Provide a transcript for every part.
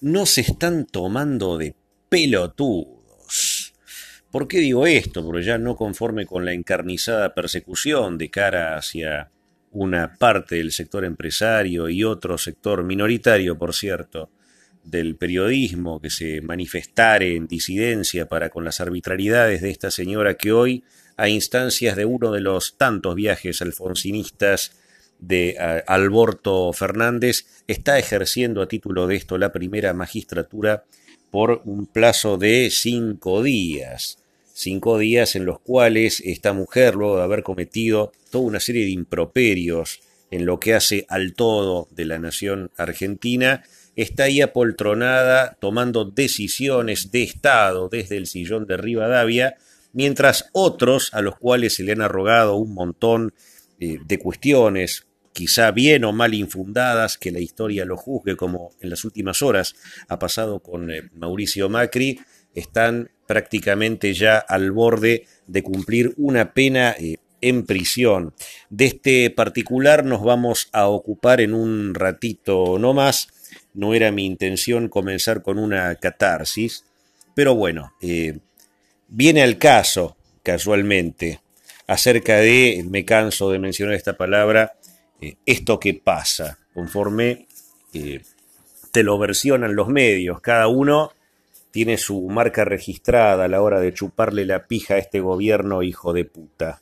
no se están tomando de pelotudos. ¿Por qué digo esto? Porque ya no conforme con la encarnizada persecución de cara hacia una parte del sector empresario y otro sector minoritario, por cierto, del periodismo que se manifestare en disidencia para con las arbitrariedades de esta señora que hoy, a instancias de uno de los tantos viajes alfonsinistas de Alberto Fernández, está ejerciendo a título de esto la primera magistratura por un plazo de cinco días. Cinco días en los cuales esta mujer, luego de haber cometido toda una serie de improperios en lo que hace al todo de la nación argentina, está ahí apoltronada tomando decisiones de Estado desde el sillón de Rivadavia, mientras otros, a los cuales se le han arrogado un montón eh, de cuestiones, quizá bien o mal infundadas, que la historia lo juzgue, como en las últimas horas ha pasado con eh, Mauricio Macri, están prácticamente ya al borde de cumplir una pena eh, en prisión. De este particular nos vamos a ocupar en un ratito no más no era mi intención comenzar con una catarsis, pero bueno, eh, viene al caso, casualmente, acerca de, me canso de mencionar esta palabra, eh, esto que pasa, conforme eh, te lo versionan los medios, cada uno tiene su marca registrada a la hora de chuparle la pija a este gobierno hijo de puta.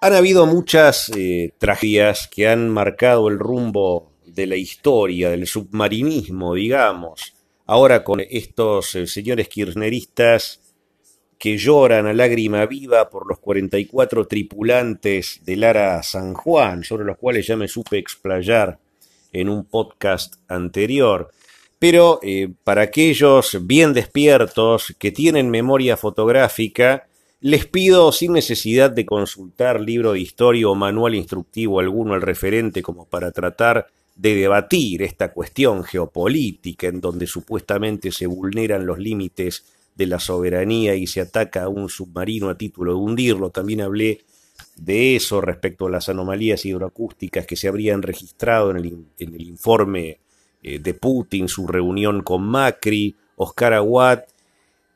Han habido muchas tragedias que han marcado el rumbo de la historia, del submarinismo, digamos. Ahora con estos eh, señores kirchneristas que lloran a lágrima viva por los 44 tripulantes del Ara San Juan, sobre los cuales ya me supe explayar en un podcast anterior. Pero eh, para aquellos bien despiertos que tienen memoria fotográfica, les pido sin necesidad de consultar libro de historia o manual instructivo alguno al referente como para tratar de debatir esta cuestión geopolítica en donde supuestamente se vulneran los límites de la soberanía y se ataca a un submarino a título de hundirlo. También hablé de eso respecto a las anomalías hidroacústicas que se habrían registrado en el, informe eh, de Putin, su reunión con Macri, Oscar Aguad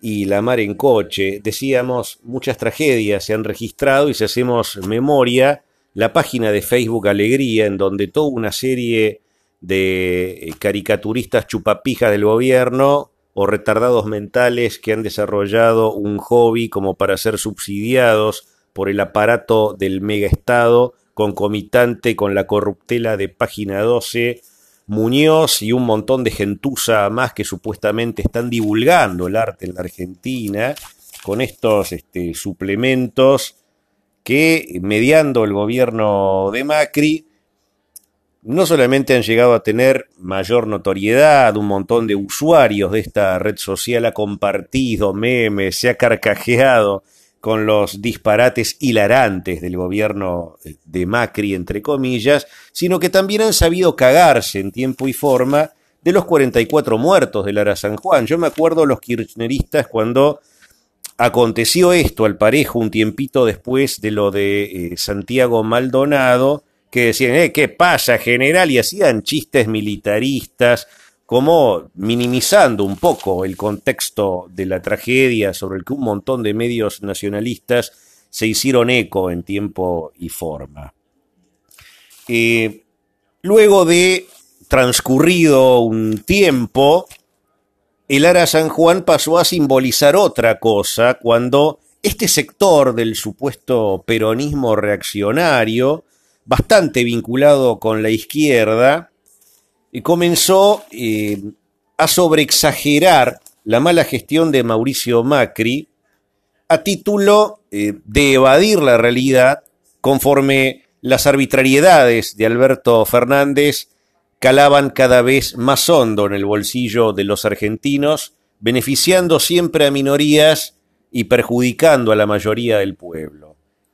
y la mar en coche. Decíamos, muchas tragedias se han registrado y si hacemos memoria, la página de Facebook Alegría, en donde toda una serie de eh, caricaturistas chupapijas del gobierno o retardados mentales que han desarrollado un hobby como para ser subsidiados por el aparato del megaestado concomitante con la corruptela de página 12, Muñoz y un montón de gentuza más que supuestamente están divulgando el arte en la Argentina con estos este, suplementos que, mediando el gobierno de Macri, no solamente han llegado a tener mayor notoriedad, un montón de usuarios de esta red social ha compartido memes, se ha carcajeado con los disparates hilarantes del gobierno de Macri, entre comillas, sino que también han sabido cagarse en tiempo y forma de los 44 muertos del Lara San Juan. Yo me acuerdo los kirchneristas cuando Aconteció esto al parejo un tiempito después de lo de eh, Santiago Maldonado, que decían, eh, ¿qué pasa, general? Y hacían chistes militaristas, como minimizando un poco el contexto de la tragedia sobre el que un montón de medios nacionalistas se hicieron eco en tiempo y forma. Eh, luego de transcurrido un tiempo, el Ara San Juan pasó a simbolizar otra cosa cuando este sector del supuesto peronismo reaccionario, bastante vinculado con la izquierda, eh, comenzó eh, a sobreexagerar la mala gestión de Mauricio Macri a título eh, de evadir la realidad conforme las arbitrariedades de Alberto Fernández calaban cada vez más hondo en el bolsillo de los argentinos, beneficiando siempre a minorías y perjudicando a la mayoría del pueblo.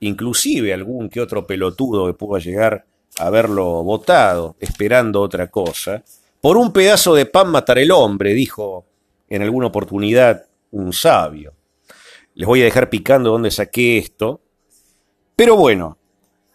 Inclusive algún que otro pelotudo que pueda llegar a haberlo votado, esperando otra cosa. Por un pedazo de pan matar el hombre, dijo en alguna oportunidad un sabio. Les voy a dejar picando dónde saqué esto. Pero bueno,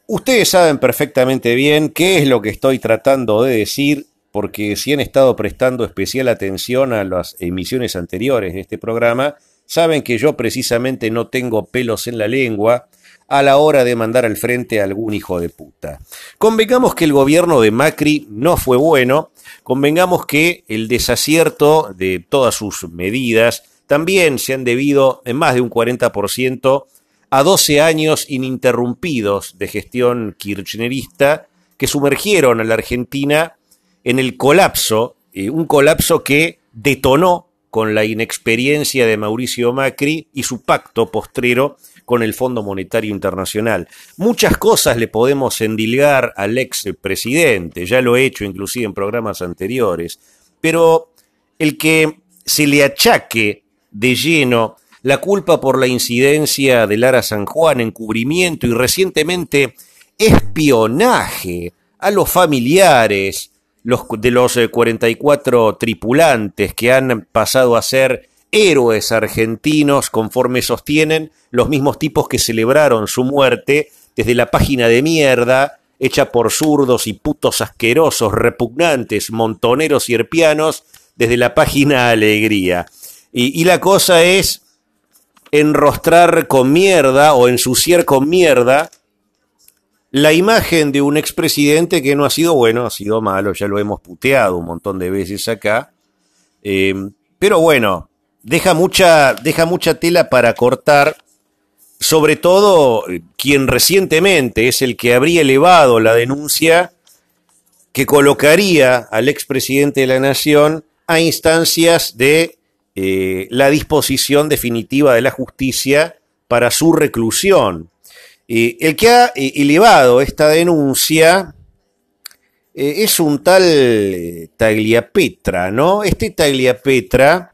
Ustedes saben perfectamente bien qué es lo que estoy tratando de decir, porque si han estado prestando especial atención a las emisiones anteriores de este programa, saben que yo precisamente no tengo pelos en la lengua a la hora de mandar al frente a algún hijo de puta. Convengamos que el gobierno de Macri no fue bueno, convengamos que el desacierto de todas sus medidas también se han debido en más de un 40% a 12 años ininterrumpidos de gestión kirchnerista que sumergieron a la Argentina en el colapso, eh, un colapso que detonó con la inexperiencia de Mauricio Macri y su pacto postrero con el Fondo Monetario Internacional. Muchas cosas le podemos endilgar al ex presidente, ya lo he hecho inclusive en programas anteriores, pero el que se le achaque de lleno la culpa por la incidencia de Lara San Juan, encubrimiento y recientemente espionaje a los familiares de los 44 eh, tripulantes que han pasado a ser héroes argentinos, conforme sostienen los mismos tipos que celebraron su muerte desde la página de mierda hecha por zurdos y putos asquerosos, repugnantes, montoneros y herpianos, desde la página Alegría. Y, la cosa es enrostrar con mierda o ensuciar con mierda la imagen de un expresidente que no ha sido bueno, ha sido malo, ya lo hemos puteado un montón de veces acá. Eh, pero bueno, deja mucha, deja mucha tela para cortar, sobre todo eh, quien recientemente es el que habría elevado la denuncia que colocaría al expresidente de la Nación a instancias de eh, la disposición definitiva de la justicia para su reclusión el que ha eh, elevado esta denuncia eh, es un tal eh, Tagliapetra, ¿no? Este Tagliapetra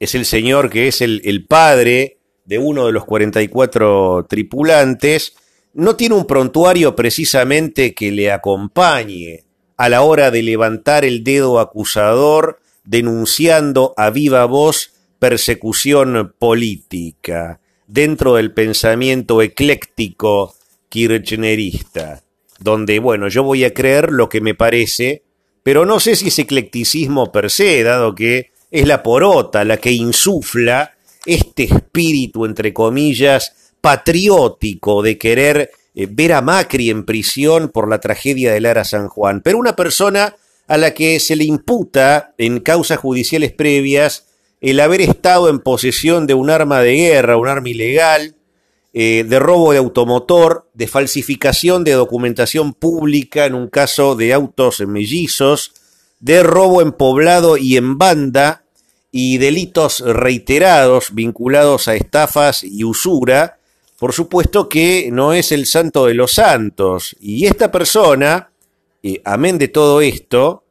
es el señor que es el, padre de uno de los 44 tripulantes, no tiene un prontuario precisamente que le acompañe a la hora de levantar el dedo acusador denunciando a viva voz persecución política dentro del pensamiento ecléctico kirchnerista, donde, bueno, yo voy a creer lo que me parece, pero no sé si es eclecticismo per se, dado que es la porota la que insufla este espíritu, entre comillas, patriótico de querer eh, ver a Macri en prisión por la tragedia de Lara San Juan, pero una persona a la que se le imputa en causas judiciales previas el haber estado en posesión de un arma de guerra, un arma ilegal, eh, de robo de automotor, de falsificación de documentación pública en un caso de autos mellizos, de robo en poblado y en banda y delitos reiterados vinculados a estafas y usura, por supuesto que no es el santo de los santos. Y esta persona, eh, amén de todo esto,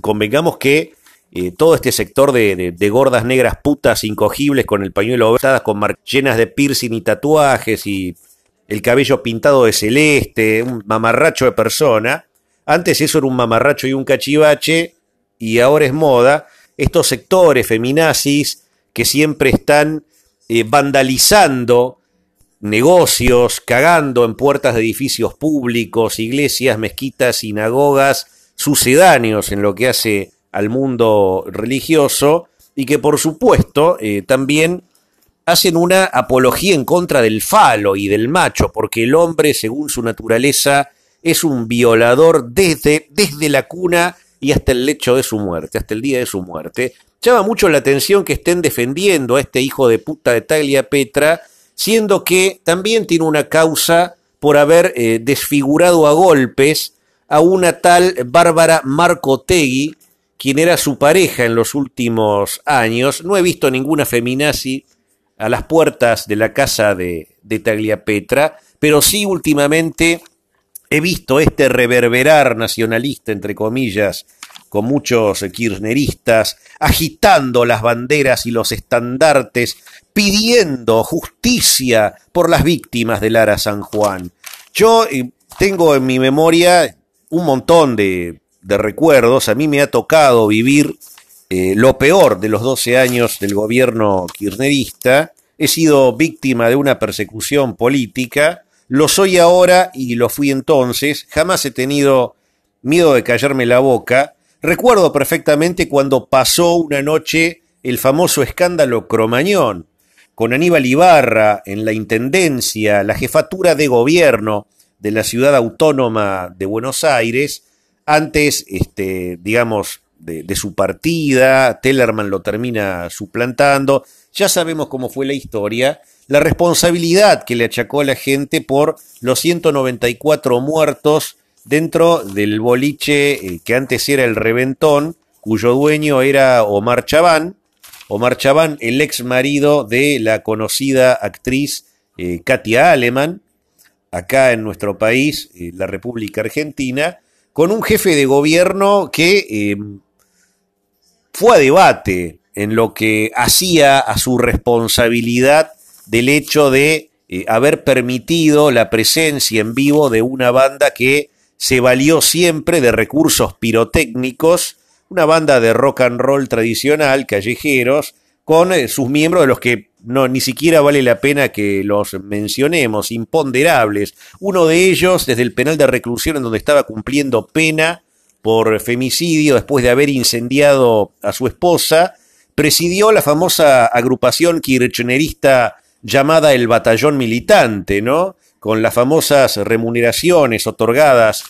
convengamos que eh, todo este sector de, gordas negras putas incogibles con el pañuelo con llenas de piercing y tatuajes y el cabello pintado de celeste, un mamarracho de persona. Antes eso era un mamarracho y un cachivache y ahora es moda. Estos sectores feminazis que siempre están eh, vandalizando negocios, cagando en puertas de edificios públicos, iglesias, mezquitas, sinagogas, sucedáneos en lo que hace al mundo religioso y que por supuesto eh, también hacen una apología en contra del falo y del macho, porque el hombre, según su naturaleza, es un violador desde, desde la cuna y hasta el lecho de su muerte, hasta el día de su muerte. Llama mucho la atención que estén defendiendo a este hijo de puta de Taglia Petra, siendo que también tiene una causa por haber eh, desfigurado a golpes a una tal Bárbara Marco Tegui, quien era su pareja en los últimos años. No he visto ninguna feminazi a las puertas de la casa de, de Tagliapetra, pero sí últimamente he visto este reverberar nacionalista, entre comillas, con muchos kirchneristas, agitando las banderas y los estandartes, pidiendo justicia por las víctimas de Lara San Juan. Yo eh, tengo en mi memoria un montón de de recuerdos, a mí me ha tocado vivir eh, lo peor de los 12 años del gobierno kirchnerista, he sido víctima de una persecución política, lo soy ahora y lo fui entonces, jamás he tenido miedo de callarme la boca, Recuerdo perfectamente cuando pasó una noche el famoso escándalo Cromañón, con Aníbal Ibarra en la Intendencia, la jefatura de gobierno de la ciudad autónoma de Buenos Aires, antes, este, digamos, de, de, su partida, Tellerman lo termina suplantando, ya sabemos cómo fue la historia, la responsabilidad que le achacó a la gente por los 194 muertos dentro del boliche eh, que antes era el Reventón, cuyo dueño era Omar Chaván, Omar Chaván, el ex marido de la conocida actriz eh, Katia Aleman, acá en nuestro país, eh, la República Argentina, con un jefe de gobierno que eh, fue a debate en lo que hacía a su responsabilidad del hecho de eh, haber permitido la presencia en vivo de una banda que se valió siempre de recursos pirotécnicos, una banda de rock and roll tradicional, callejeros, con eh, sus miembros de los que no ni siquiera vale la pena que los mencionemos, imponderables. Uno de ellos desde el penal de reclusión en donde estaba cumpliendo pena por femicidio después de haber incendiado a su esposa, presidió la famosa agrupación kirchnerista llamada el Batallón Militante, ¿no? Con las famosas remuneraciones otorgadas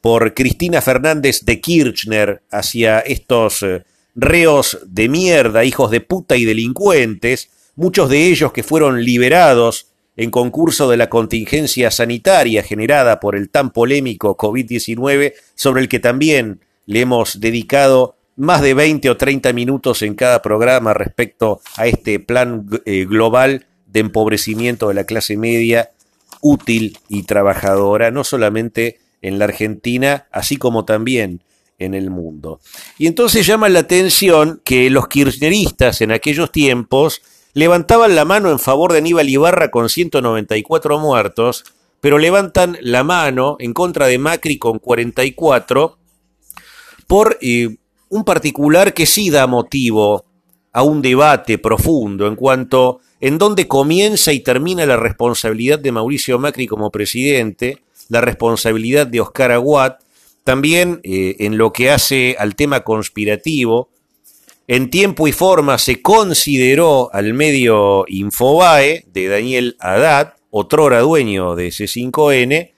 por Cristina Fernández de Kirchner hacia estos eh, reos de mierda, hijos de puta y delincuentes, muchos de ellos que fueron liberados en concurso de la contingencia sanitaria generada por el tan polémico COVID-19, sobre el que también le hemos dedicado más de 20 o 30 minutos en cada programa respecto a este plan eh, global de empobrecimiento de la clase media útil y trabajadora, no solamente en la Argentina, así como también en el mundo. Y entonces llama la atención que los kirchneristas en aquellos tiempos levantaban la mano en favor de Aníbal Ibarra con 194 muertos, pero levantan la mano en contra de Macri con 44 por eh, un particular que sí da motivo a un debate profundo en cuanto en dónde comienza y termina la responsabilidad de Mauricio Macri como presidente, la responsabilidad de Oscar Aguat, también eh, en lo que hace al tema conspirativo, en tiempo y forma se consideró al medio Infobae de Daniel Haddad, otrora dueño de C5N,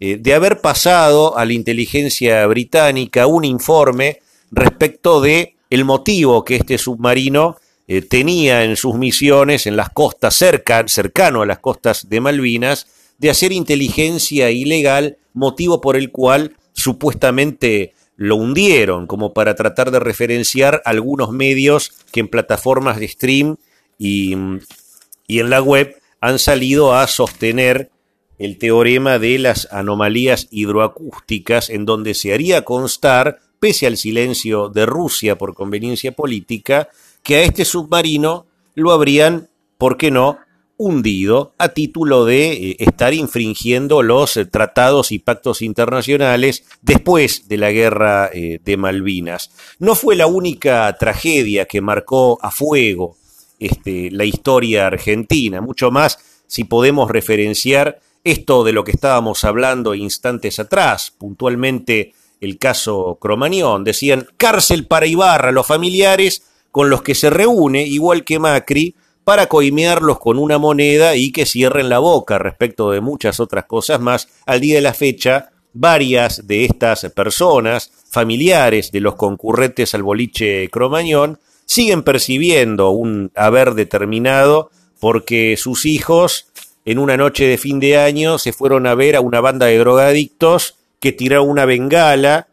eh, de haber pasado a la inteligencia británica un informe respecto de el motivo que este submarino eh, tenía en sus misiones en las costas cerca, cercano a las costas de Malvinas, de hacer inteligencia ilegal, motivo por el cual supuestamente lo hundieron, como para tratar de referenciar algunos medios que en plataformas de stream y, y en la web han salido a sostener el teorema de las anomalías hidroacústicas, en donde se haría constar, pese al silencio de Rusia por conveniencia política, que a este submarino lo habrían, ¿por qué no?, hundido a título de eh, estar infringiendo los eh, tratados y pactos internacionales después de la guerra eh, de Malvinas. No fue la única tragedia que marcó a fuego este, la historia argentina, mucho más si podemos referenciar esto de lo que estábamos hablando instantes atrás, puntualmente el caso Cromañón. Decían cárcel para Ibarra, los familiares con los que se reúne, igual que Macri, para coimearlos con una moneda y que cierren la boca respecto de muchas otras cosas más. Al día de la fecha, varias de estas personas, familiares de los concurrentes al boliche Cromañón, siguen percibiendo un haber determinado porque sus hijos en una noche de fin de año se fueron a ver a una banda de drogadictos que tiró una bengala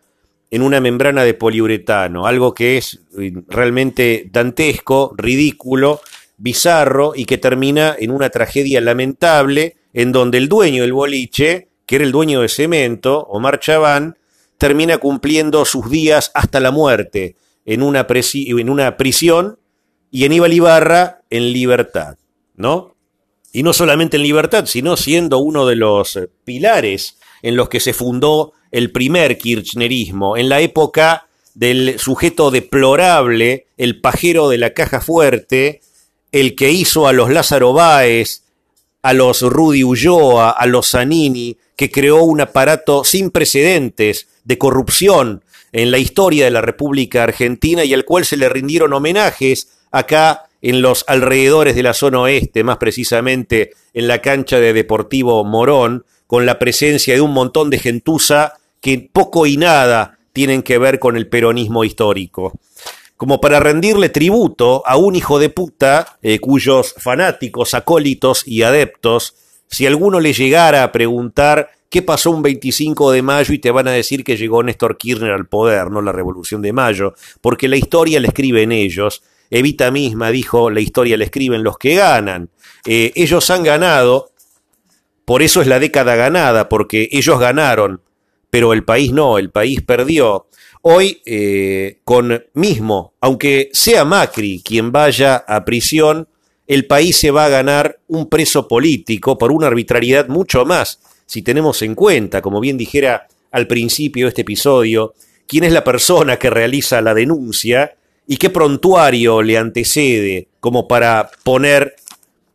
en una membrana de poliuretano, algo que es eh, realmente dantesco, ridículo, bizarro y que termina en una tragedia lamentable en donde el dueño del boliche, que era el dueño de cemento, Omar Chaván, termina cumpliendo sus días hasta la muerte en una, en una prisión y Aníbal Ibarra en libertad, ¿no? Y no solamente en libertad, sino siendo uno de los pilares en los que se fundó el primer kirchnerismo, en la época del sujeto deplorable, el pajero de la caja fuerte, el que hizo a los Lázaro Báez, a los Rudy Ulloa, a los Zanini, que creó un aparato sin precedentes de corrupción en la historia de la República Argentina y al cual se le rindieron homenajes acá en los alrededores de la zona oeste, más precisamente en la cancha de Deportivo Morón, con la presencia de un montón de gentuza que poco y nada tienen que ver con el peronismo histórico. Como para rendirle tributo a un hijo de puta eh, cuyos fanáticos, acólitos y adeptos, si alguno le llegara a preguntar qué pasó un 25 de mayo y te van a decir que llegó Néstor Kirchner al poder, no la revolución de mayo, porque la historia la escriben ellos. Evita misma dijo, la historia la escriben los que ganan. Eh, ellos han ganado, por eso es la década ganada, porque ellos ganaron, pero el país no, el país perdió. Hoy, eh, con mismo, aunque sea Macri quien vaya a prisión, el país se va a ganar un preso político por una arbitrariedad mucho más si tenemos en cuenta, como bien dijera al principio de este episodio, quién es la persona que realiza la denuncia y qué prontuario le antecede como para poner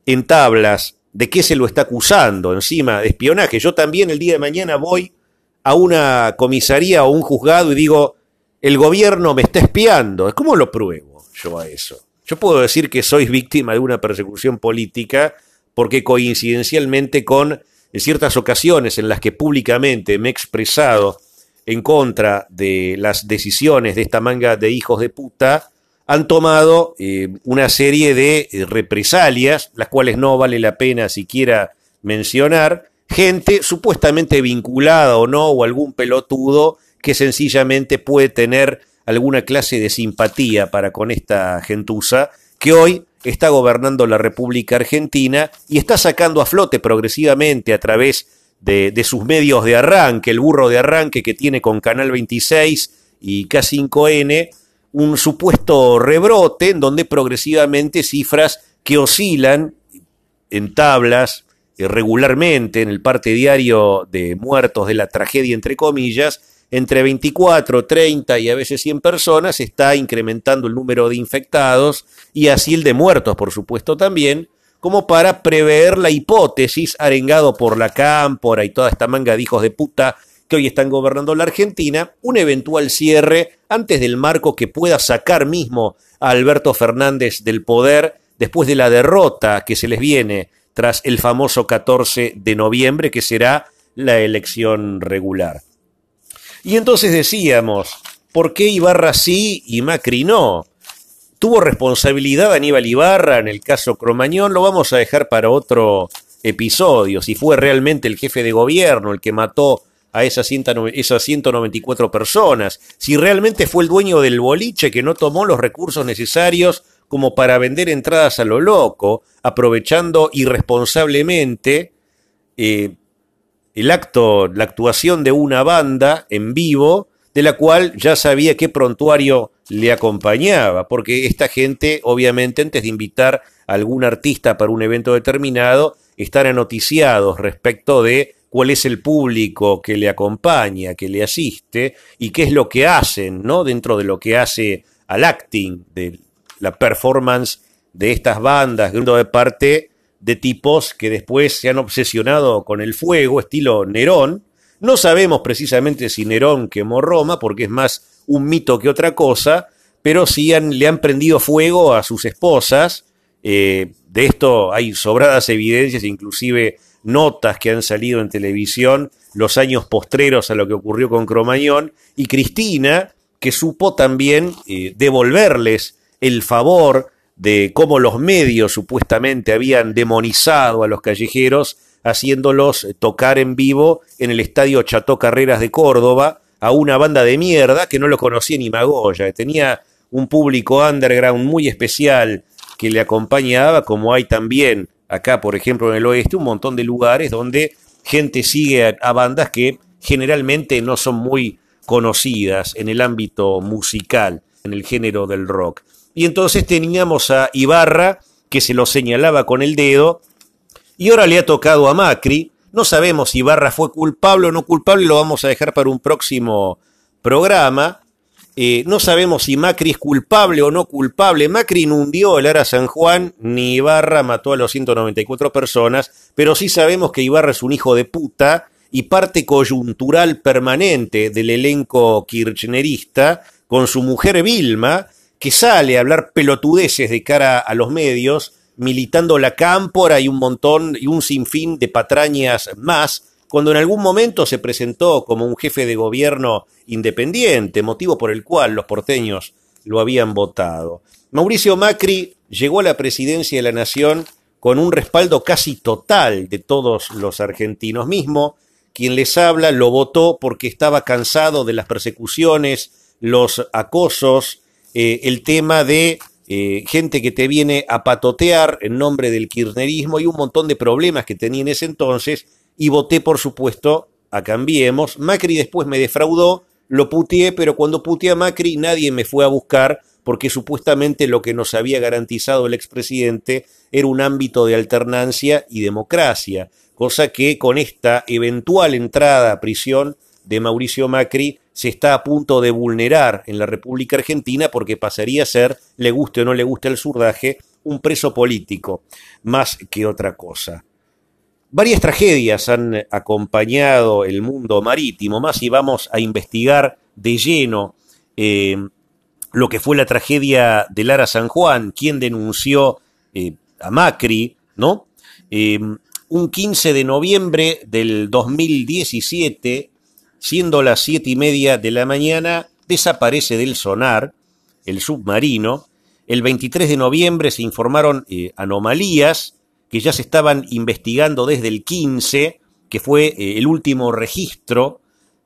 en tablas de qué se lo está acusando encima de espionaje. Yo también el día de mañana voy a una comisaría o un juzgado y digo, el gobierno me está espiando. ¿Cómo lo pruebo yo a eso? Yo puedo decir que sois víctima de una persecución política porque coincidencialmente con en ciertas ocasiones en las que públicamente me he expresado en contra de las decisiones de esta manga de hijos de puta, han tomado eh, una serie de eh, represalias, las cuales no vale la pena siquiera mencionar, gente supuestamente vinculada o no, o algún pelotudo que sencillamente puede tener alguna clase de simpatía para con esta gentuza, que hoy está gobernando la República Argentina y está sacando a flote progresivamente a través de, sus medios de arranque, el burro de arranque que tiene con Canal 26 y K5N, un supuesto rebrote en donde progresivamente cifras que oscilan en tablas regularmente en el parte diario de muertos de la tragedia, entre comillas, entre 24, 30 y a veces 100 personas, está incrementando el número de infectados y así el de muertos, por supuesto, también, como para prever la hipótesis, arengado por la cámpora y toda esta manga de hijos de puta que hoy están gobernando la Argentina, un eventual cierre antes del marco que pueda sacar mismo a Alberto Fernández del poder después de la derrota que se les viene tras el famoso 14 de noviembre, que será la elección regular. Y entonces decíamos, ¿por qué Ibarra sí y Macri no? ¿Tuvo responsabilidad Aníbal Ibarra en el caso Cromañón? Lo vamos a dejar para otro episodio. Si fue realmente el jefe de gobierno el que mató a esas, 194 personas, si realmente fue el dueño del boliche que no tomó los recursos necesarios como para vender entradas a lo loco, aprovechando irresponsablemente eh, el acto, la actuación de una banda en vivo, de la cual ya sabía qué prontuario le acompañaba, porque esta gente, obviamente, antes de invitar a algún artista para un evento determinado, están anoticiados respecto de cuál es el público que le acompaña, que le asiste, y qué es lo que hacen, ¿no? Dentro de lo que hace al acting, de la performance de estas bandas, de parte de tipos que después se han obsesionado con el fuego, estilo Nerón. No sabemos precisamente si Nerón quemó Roma, porque es más un mito que otra cosa, pero sí le han prendido fuego a sus esposas. Eh, de esto hay sobradas evidencias, inclusive notas que han salido en televisión los años postreros a lo que ocurrió con Cromañón, y Cristina, que supo también eh, devolverles el favor de cómo los medios supuestamente habían demonizado a los callejeros, haciéndolos tocar en vivo en el estadio Cható Carreras de Córdoba a una banda de mierda que no lo conocía ni Magoya, tenía un público underground muy especial que le acompañaba, como hay también acá, por ejemplo, en el oeste, un montón de lugares donde gente sigue a, bandas que generalmente no son muy conocidas en el ámbito musical, en el género del rock. Y entonces teníamos a Ibarra, que se lo señalaba con el dedo, y ahora le ha tocado a Macri. No sabemos si Ibarra fue culpable o no culpable, lo vamos a dejar para un próximo programa. Eh, no sabemos si Macri es culpable o no culpable. Macri inundió el Ara San Juan, ni Ibarra mató a los 194 personas, pero sí sabemos que Ibarra es un hijo de puta y parte coyuntural permanente del elenco kirchnerista, con su mujer Vilma, que sale a hablar pelotudeces de cara a los medios, militando la cámpora y un montón y un sinfín de patrañas más, cuando en algún momento se presentó como un jefe de gobierno independiente, motivo por el cual los porteños lo habían votado. Mauricio Macri llegó a la presidencia de la Nación con un respaldo casi total de todos los argentinos. Mismo, quien les habla lo votó porque estaba cansado de las persecuciones, los acosos, eh, el tema de eh, gente que te viene a patotear en nombre del kirchnerismo y un montón de problemas que tenía en ese entonces, y voté, por supuesto, a Cambiemos. Macri después me defraudó, lo puteé, pero cuando puteé a Macri nadie me fue a buscar porque supuestamente lo que nos había garantizado el expresidente era un ámbito de alternancia y democracia, cosa que con esta eventual entrada a prisión de Mauricio Macri se está a punto de vulnerar en la República Argentina porque pasaría a ser, le guste o no le guste el surdaje, un preso político, más que otra cosa. Varias tragedias han acompañado el mundo marítimo, más si vamos a investigar de lleno eh, lo que fue la tragedia de Lara San Juan, quien denunció eh, a Macri, ¿no? Eh, un 15 de noviembre del 2017, siendo las siete y media de la mañana, desaparece del sonar el submarino. El 23 de noviembre se informaron eh, anomalías que ya se estaban investigando desde el 15, que fue eh, el último registro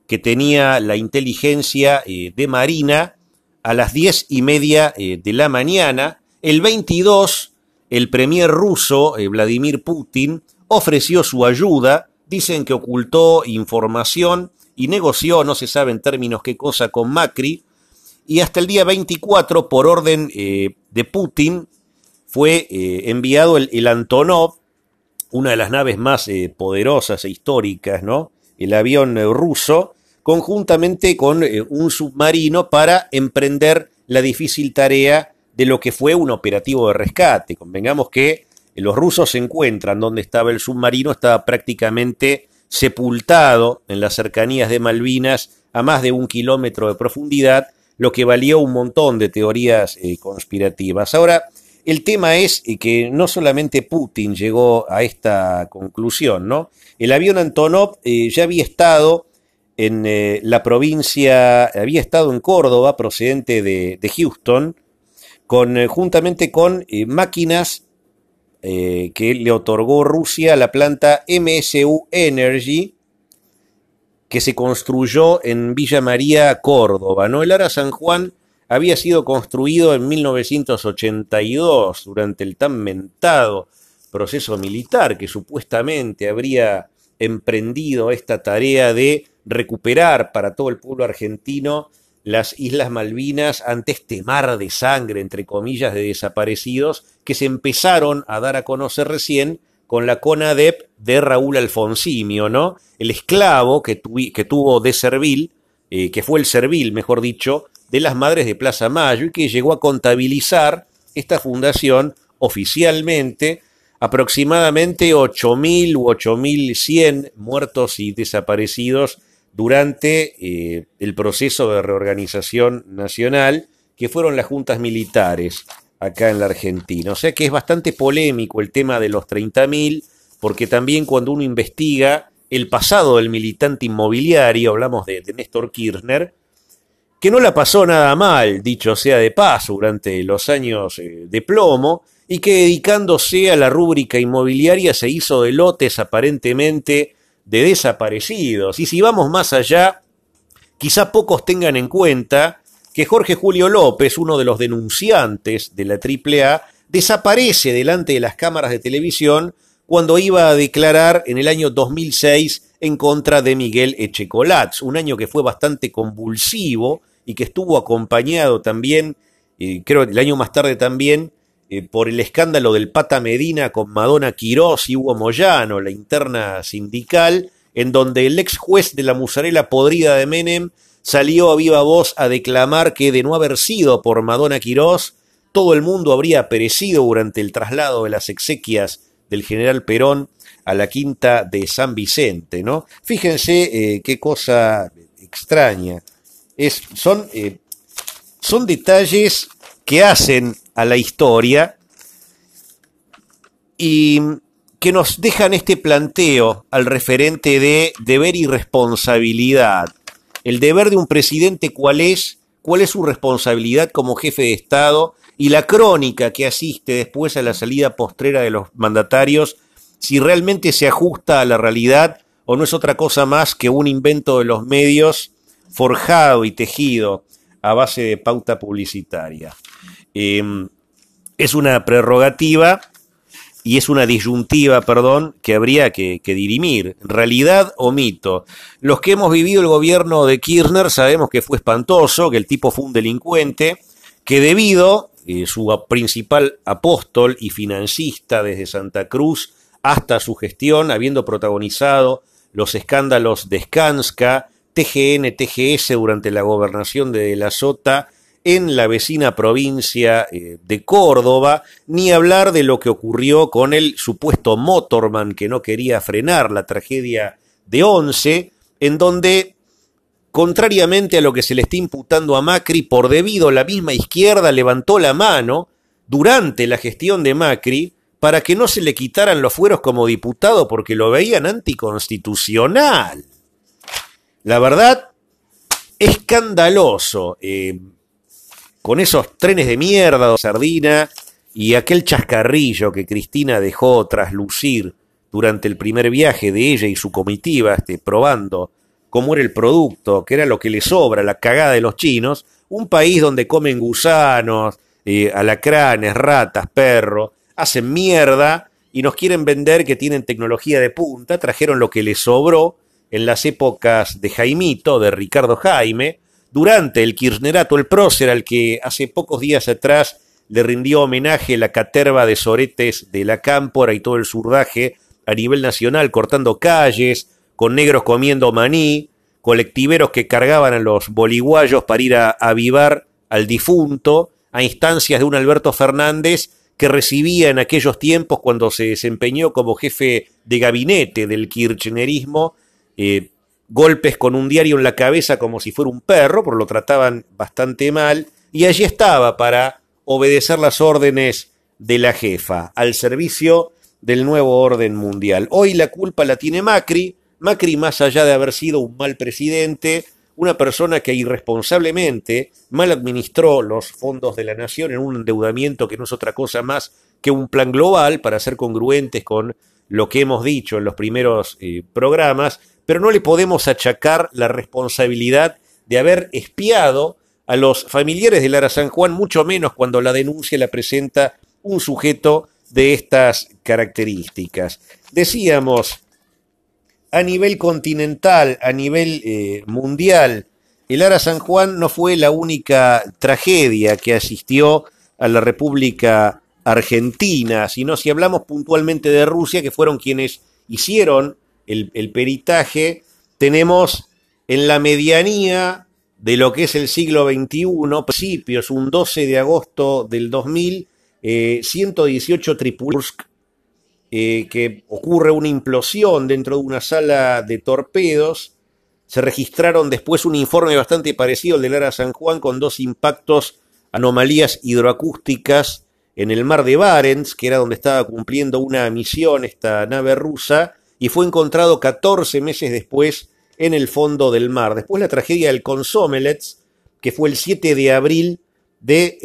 que tenía la inteligencia eh, de Marina a las diez y media de la mañana. El 22, el premier ruso, Vladimir Putin, ofreció su ayuda, dicen que ocultó información y negoció, no se sabe en términos qué cosa, con Macri, y hasta el día 24, por orden eh, de Putin, fue eh, enviado el, Antonov, una de las naves más eh, poderosas e históricas, ¿no? El avión ruso, conjuntamente con un submarino para emprender la difícil tarea de lo que fue un operativo de rescate. Convengamos que los rusos se encuentran donde estaba el submarino, estaba prácticamente sepultado en las cercanías de Malvinas a más de un kilómetro de profundidad, lo que valió un montón de teorías eh, conspirativas. Ahora, el tema es eh, que no solamente Putin llegó a esta conclusión, ¿no? El avión Antonov eh, ya había estado en la provincia, había estado en Córdoba, procedente de, de Houston, con, juntamente con máquinas eh, que le otorgó Rusia la planta MSU Energy, que se construyó en Villa María, Córdoba. ¿no? El Ara San Juan había sido construido en 1982 durante el tan mentado proceso militar que supuestamente habría emprendido esta tarea de recuperar para todo el pueblo argentino las Islas Malvinas ante este mar de sangre, entre comillas, de desaparecidos que se empezaron a dar a conocer recién con la CONADEP de Raúl Alfonsimio, ¿no? El esclavo que, que tuvo de Servil, eh, que fue el Servil, mejor dicho, de las Madres de Plaza Mayo y que llegó a contabilizar esta fundación oficialmente aproximadamente 8.000 u 8.100 muertos y desaparecidos durante eh, el proceso de reorganización nacional, que fueron las juntas militares acá en la Argentina. O sea que es bastante polémico el tema de los 30.000, porque también cuando uno investiga el pasado del militante inmobiliario, hablamos de, Néstor Kirchner, que no la pasó nada mal, dicho sea de paso, durante los años eh, de plomo, y que dedicándose a la rúbrica inmobiliaria se hizo de lotes aparentemente de desaparecidos. Y si vamos más allá, quizá pocos tengan en cuenta que Jorge Julio López, uno de los denunciantes de la AAA, desaparece delante de las cámaras de televisión cuando iba a declarar en el año 2006 en contra de Miguel Echecolatz, un año que fue bastante convulsivo y que estuvo acompañado también, eh, creo el año más tarde también, eh, por el escándalo del Pata Medina con Madonna Quirós y Hugo Moyano, la interna sindical, en donde el ex juez de la musarela podrida de Menem salió a viva voz a declamar que de no haber sido por Madonna Quirós, todo el mundo habría perecido durante el traslado de las exequias del general Perón a la quinta de San Vicente, ¿no? Fíjense eh, qué cosa extraña. Es, son, eh, son detalles que hacen a la historia y que nos dejan este planteo al referente de deber y responsabilidad. El deber de un presidente, ¿cuál es? ¿Cuál es su responsabilidad como jefe de Estado? Y la crónica que asiste después a la salida postrera de los mandatarios, si realmente se ajusta a la realidad o no es otra cosa más que un invento de los medios forjado y tejido a base de pauta publicitaria. Em, es una prerrogativa y es una disyuntiva, perdón, que habría que, dirimir. Realidad o mito. Los que hemos vivido el gobierno de Kirchner sabemos que fue espantoso, que el tipo fue un delincuente, que debido eh, su principal apóstol y financista desde Santa Cruz hasta su gestión, habiendo protagonizado los escándalos de Skanska, TGN, TGS durante la gobernación de La Sota en la vecina provincia eh, de Córdoba, ni hablar de lo que ocurrió con el supuesto motorman que no quería frenar la tragedia de Once, en donde, contrariamente a lo que se le está imputando a Macri, por debido la misma izquierda levantó la mano durante la gestión de Macri para que no se le quitaran los fueros como diputado porque lo veían anticonstitucional. La verdad, escandaloso. Eh, con esos trenes de mierda o sardina y aquel chascarrillo que Cristina dejó traslucir durante el primer viaje de ella y su comitiva, este, probando cómo era el producto, que era lo que le sobra, la cagada de los chinos, un país donde comen gusanos, eh, alacranes, ratas, perros, hacen mierda y nos quieren vender que tienen tecnología de punta, trajeron lo que les sobró en las épocas de Jaimito, de Ricardo Jaime, durante el Kirchnerato, el prócer al que hace pocos días atrás le rindió homenaje la caterva de soretes de la cámpora y todo el surdaje a nivel nacional, cortando calles, con negros comiendo maní, colectiveros que cargaban a los boliguayos para ir a avivar al difunto, a instancias de un Alberto Fernández que recibía en aquellos tiempos cuando se desempeñó como jefe de gabinete del kirchnerismo, eh, golpes con un diario en la cabeza como si fuera un perro, porque lo trataban bastante mal, y allí estaba para obedecer las órdenes de la jefa, al servicio del nuevo orden mundial. Hoy la culpa la tiene Macri, Macri más allá de haber sido un mal presidente, una persona que irresponsablemente mal administró los fondos de la nación en un endeudamiento que no es otra cosa más que un plan global para ser congruentes con lo que hemos dicho en los primeros eh, programas, pero no le podemos achacar la responsabilidad de haber espiado a los familiares de Lara San Juan, mucho menos cuando la denuncia la presenta un sujeto de estas características. Decíamos, a nivel continental, a nivel eh, mundial, el Ara San Juan no fue la única tragedia que asistió a la República Argentina, sino si hablamos puntualmente de Rusia, que fueron quienes hicieron el, peritaje, tenemos en la medianía de lo que es el siglo XXI, principios, un 12 de agosto del 2000, 118 eh, tripulantes, eh, que ocurre una implosión dentro de una sala de torpedos. Se registraron después un informe bastante parecido al de Lara San Juan con dos impactos, anomalías hidroacústicas en el mar de Barents, que era donde estaba cumpliendo una misión esta nave rusa, y fue encontrado 14 meses después en el fondo del mar. Después la tragedia del Consomelets, que fue el 7 de abril de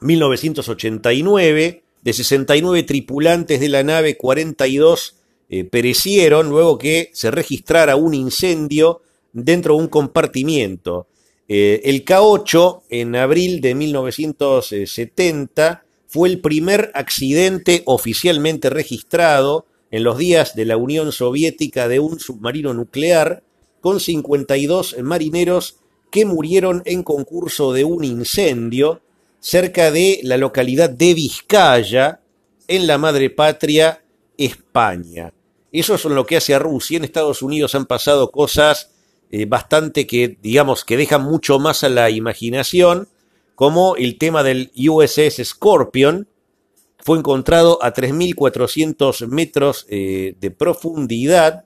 1989, em, de 69 tripulantes de la nave, 42 eh, perecieron luego que se registrara un incendio dentro de un compartimiento. Eh, el K8, en abril de 1970, fue el primer accidente oficialmente registrado en los días de la Unión Soviética de un submarino nuclear con 52 marineros que murieron en concurso de un incendio cerca de la localidad de Vizcaya, en la madre patria, España. Eso es lo que hace a Rusia. En Estados Unidos han pasado cosas eh, bastante que, digamos, que dejan mucho más a la imaginación, como el tema del USS Scorpion, fue encontrado a 3.400 metros eh, de profundidad.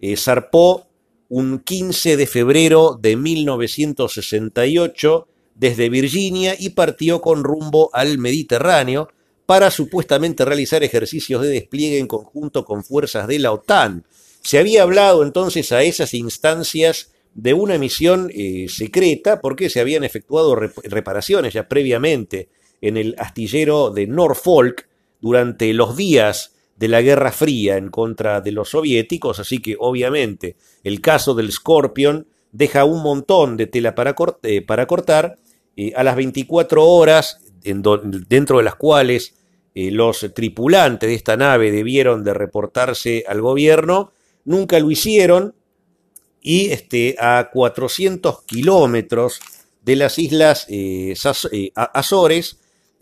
Eh, zarpó un 15 de febrero de 1968 desde Virginia y partió con rumbo al Mediterráneo para supuestamente realizar ejercicios de despliegue en conjunto con fuerzas de la OTAN. Se había hablado entonces a esas instancias de una misión eh, secreta porque se habían efectuado reparaciones ya previamente en el astillero de Norfolk durante los días de la Guerra Fría en contra de los soviéticos, así que obviamente el caso del Scorpion deja un montón de tela para, eh, cortar eh, a las 24 horas dentro de las cuales los tripulantes de esta nave debieron de reportarse al gobierno, nunca lo hicieron, y este, a 400 kilómetros de las islas eh, eh, Azores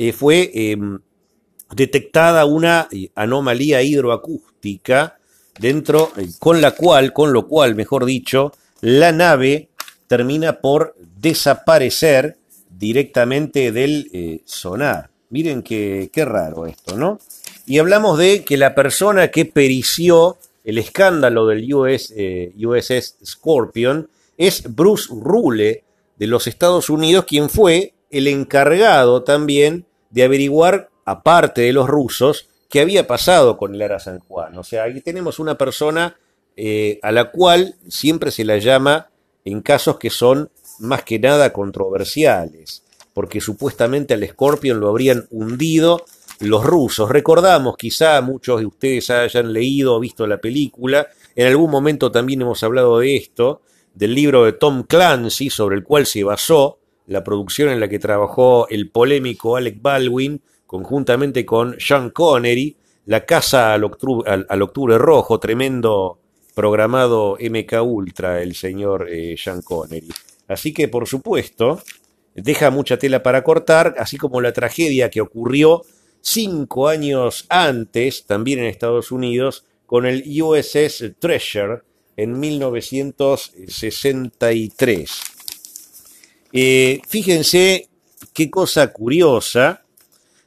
eh, fue em, detectada una anomalía hidroacústica dentro con la cual, con lo cual, mejor dicho, la nave termina por desaparecer directamente del sonar. Miren qué, qué raro esto, ¿no? Y hablamos de que la persona que perició el escándalo del US, USS eh, Scorpion es Bruce Rule de los Estados Unidos, quien fue el encargado también de averiguar, aparte de los rusos, qué había pasado con el Ara San Juan. O sea, aquí tenemos una persona eh, a la cual siempre se la llama en casos que son más que nada controversiales, porque supuestamente al Scorpion lo habrían hundido los rusos. Recordamos, quizá muchos de ustedes hayan leído o visto la película, en algún momento también hemos hablado de esto, del libro de Tom Clancy, sobre el cual se basó la producción en la que trabajó el polémico Alec Baldwin, conjuntamente con Sean Connery, La Casa al Octubre, Rojo, tremendo programado MK Ultra, el señor eh, Sean Connery. Así que, por supuesto, deja mucha tela para cortar, así como la tragedia que ocurrió cinco años antes, también en Estados Unidos, con el USS Treasure en 1963. Eh, fíjense qué cosa curiosa,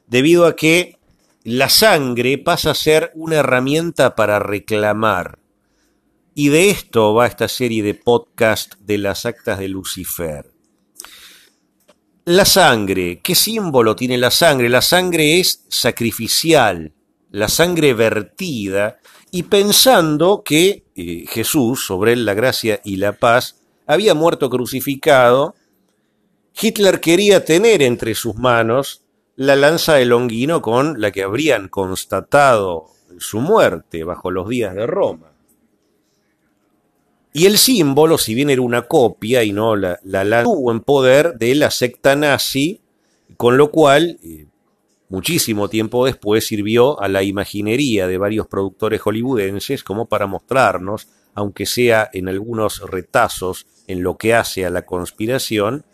debido a que la sangre pasa a ser una herramienta para reclamar. Y de esto va esta serie de podcast de las actas de Lucifer. La sangre, ¿qué símbolo tiene la sangre? La sangre es sacrificial, la sangre vertida, y pensando que eh, Jesús, sobre él la gracia y la paz, había muerto crucificado, Hitler quería tener entre sus manos la lanza de Longino con la que habrían constatado su muerte bajo los días de Roma. Y el símbolo, si bien era una copia y no la, la, tuvo en poder de la secta nazi, con lo cual eh, muchísimo tiempo después sirvió a la imaginería de varios productores hollywoodenses como para mostrarnos, aunque sea en algunos retazos en lo que hace a la conspiración,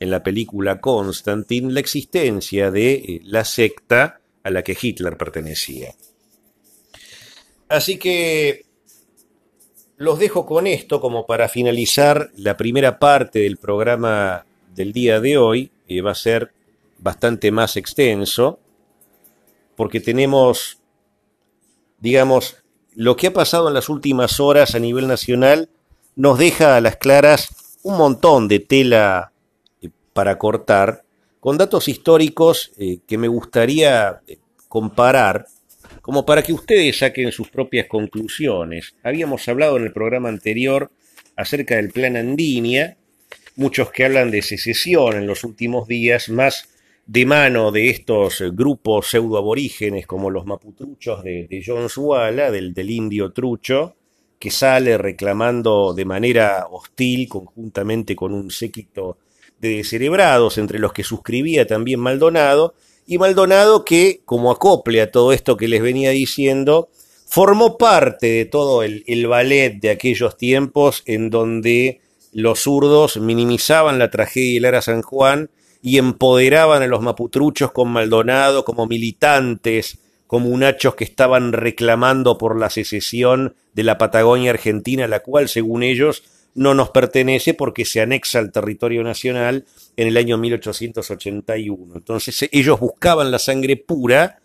en la película Constantine, la existencia de eh, la secta a la que Hitler pertenecía. Así que los dejo con esto como para finalizar la primera parte del programa del día de hoy. que va a ser bastante más extenso porque tenemos, digamos, lo que ha pasado en las últimas horas a nivel nacional nos deja a las claras un montón de tela eh, para cortar con datos históricos eh, que me gustaría eh, comparar como para que ustedes saquen sus propias conclusiones. Habíamos hablado en el programa anterior acerca del plan Andinia, muchos que hablan de secesión en los últimos días, más de mano de estos grupos pseudoaborígenes como los maputruchos de, John Suala, del, del indio trucho, que sale reclamando de manera hostil conjuntamente con un séquito de descerebrados, entre los que suscribía también Maldonado, y Maldonado que, como acople a todo esto que les venía diciendo, formó parte de todo el, ballet de aquellos tiempos en donde los zurdos minimizaban la tragedia de Lara San Juan y empoderaban a los maputruchos con Maldonado como militantes comunachos que estaban reclamando por la secesión de la Patagonia Argentina, la cual, según ellos, no nos pertenece porque se anexa al territorio nacional en el año 1881. Entonces ellos buscaban la sangre pura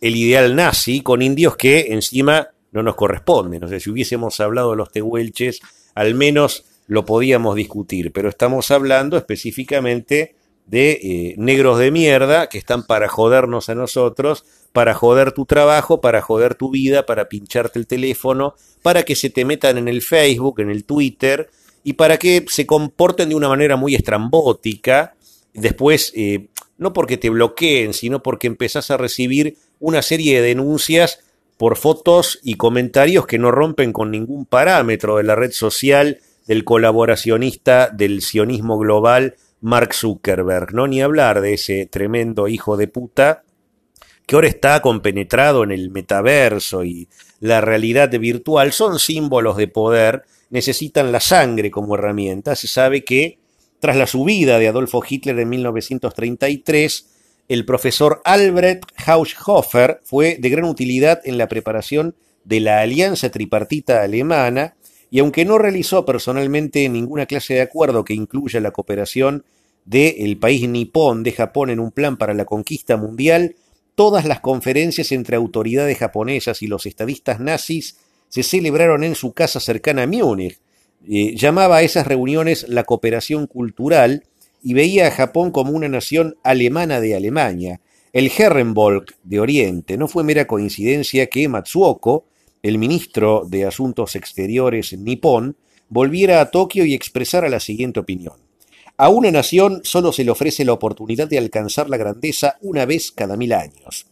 el ideal nazi con indios que encima no nos corresponden. O sea, si hubiésemos hablado de los tehuelches, al menos lo podíamos discutir, pero estamos hablando específicamente de eh, negros de mierda que están para jodernos a nosotros, para joder tu trabajo, para joder tu vida, para pincharte el teléfono, para que se te metan en el Facebook, en el Twitter, y para que se comporten de una manera muy estrambótica, después, eh, no porque te bloqueen, sino porque empezás a recibir una serie de denuncias por fotos y comentarios que no rompen con ningún parámetro de la red social del colaboracionista del sionismo global Mark Zuckerberg, no ni hablar de ese tremendo hijo de puta que ahora está compenetrado en el metaverso y la realidad virtual, son símbolos de poder, necesitan la sangre como herramienta. Se sabe que tras la subida de Adolfo Hitler en 1933, el profesor Albrecht Haushofer fue de gran utilidad en la preparación de la alianza tripartita alemana y aunque no realizó personalmente ninguna clase de acuerdo que incluya la cooperación del país nipón de Japón en un plan para la conquista mundial, todas las conferencias entre autoridades japonesas y los estadistas nazis se celebraron en su casa cercana a Múnich. Eh, llamaba a esas reuniones la cooperación cultural y veía a Japón como una nación alemana de Alemania. El Herrenvolk de Oriente no fue mera coincidencia que Matsuoko, el ministro de Asuntos Exteriores nipón, volviera a Tokio y expresara la siguiente opinión. A una nación solo se le ofrece la oportunidad de alcanzar la grandeza una vez cada mil años.